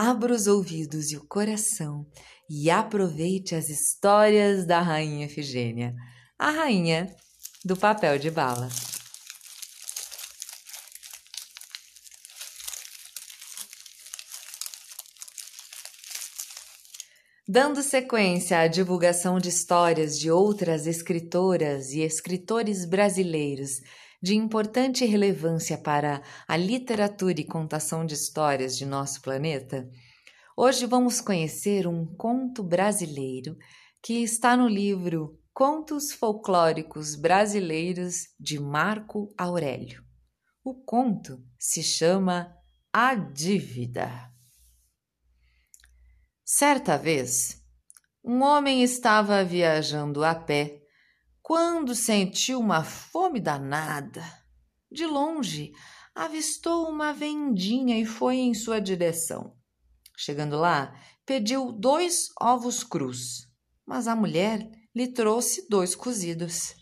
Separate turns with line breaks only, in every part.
abra os ouvidos e o coração e aproveite as histórias da Rainha Efigênia, a rainha do papel de bala. Dando sequência à divulgação de histórias de outras escritoras e escritores brasileiros de importante relevância para a literatura e contação de histórias de nosso planeta, hoje vamos conhecer um conto brasileiro que está no livro Contos Folclóricos Brasileiros de Marco Aurélio. O conto se chama A Dívida. Certa vez, um homem estava viajando a pé quando sentiu uma fome danada. De longe, avistou uma vendinha e foi em sua direção. Chegando lá, pediu dois ovos crus, mas a mulher lhe trouxe dois cozidos.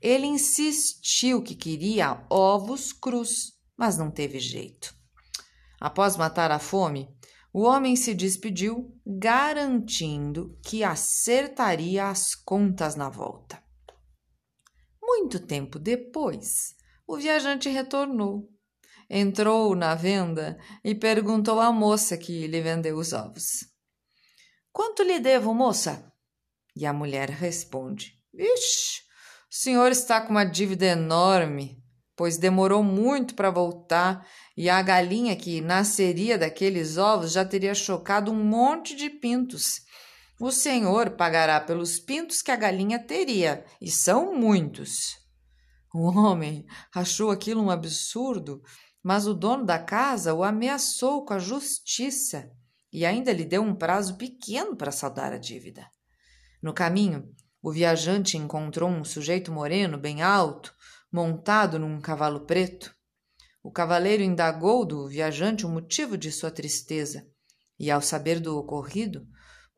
Ele insistiu que queria ovos crus, mas não teve jeito. Após matar a fome, o homem se despediu, garantindo que acertaria as contas na volta. Muito tempo depois, o viajante retornou. Entrou na venda e perguntou à moça que lhe vendeu os ovos: Quanto lhe devo, moça? E a mulher responde: Ixi, o senhor está com uma dívida enorme, pois demorou muito para voltar e a galinha que nasceria daqueles ovos já teria chocado um monte de pintos o senhor pagará pelos pintos que a galinha teria, e são muitos. O homem achou aquilo um absurdo, mas o dono da casa o ameaçou com a justiça e ainda lhe deu um prazo pequeno para saldar a dívida. No caminho, o viajante encontrou um sujeito moreno bem alto, montado num cavalo preto. O cavaleiro indagou do viajante o motivo de sua tristeza e, ao saber do ocorrido,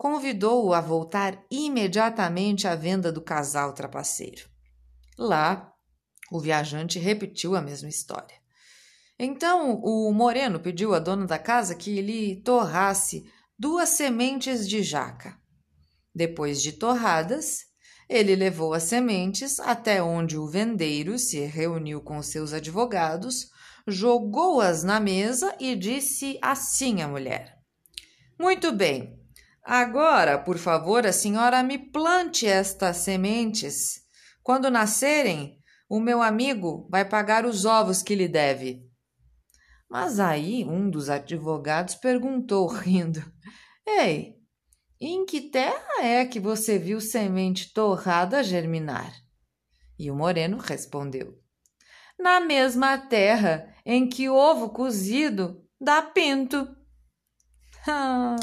convidou-o a voltar imediatamente à venda do casal trapaceiro. Lá, o viajante repetiu a mesma história. Então o moreno pediu à dona da casa que lhe torrasse duas sementes de jaca. Depois de torradas, ele levou as sementes até onde o vendeiro se reuniu com seus advogados, jogou-as na mesa e disse assim à mulher: Muito bem, Agora, por favor, a senhora me plante estas sementes. Quando nascerem, o meu amigo vai pagar os ovos que lhe deve. Mas aí um dos advogados perguntou, rindo: Ei, em que terra é que você viu semente torrada germinar? E o moreno respondeu: Na mesma terra em que ovo cozido dá pinto.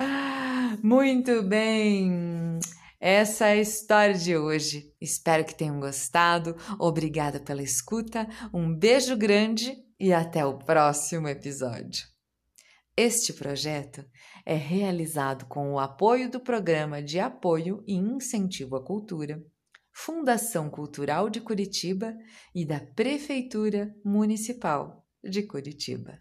Ah. Muito bem! Essa é a história de hoje. Espero que tenham gostado. Obrigada pela escuta. Um beijo grande e até o próximo episódio. Este projeto é realizado com o apoio do Programa de Apoio e Incentivo à Cultura, Fundação Cultural de Curitiba e da Prefeitura Municipal de Curitiba.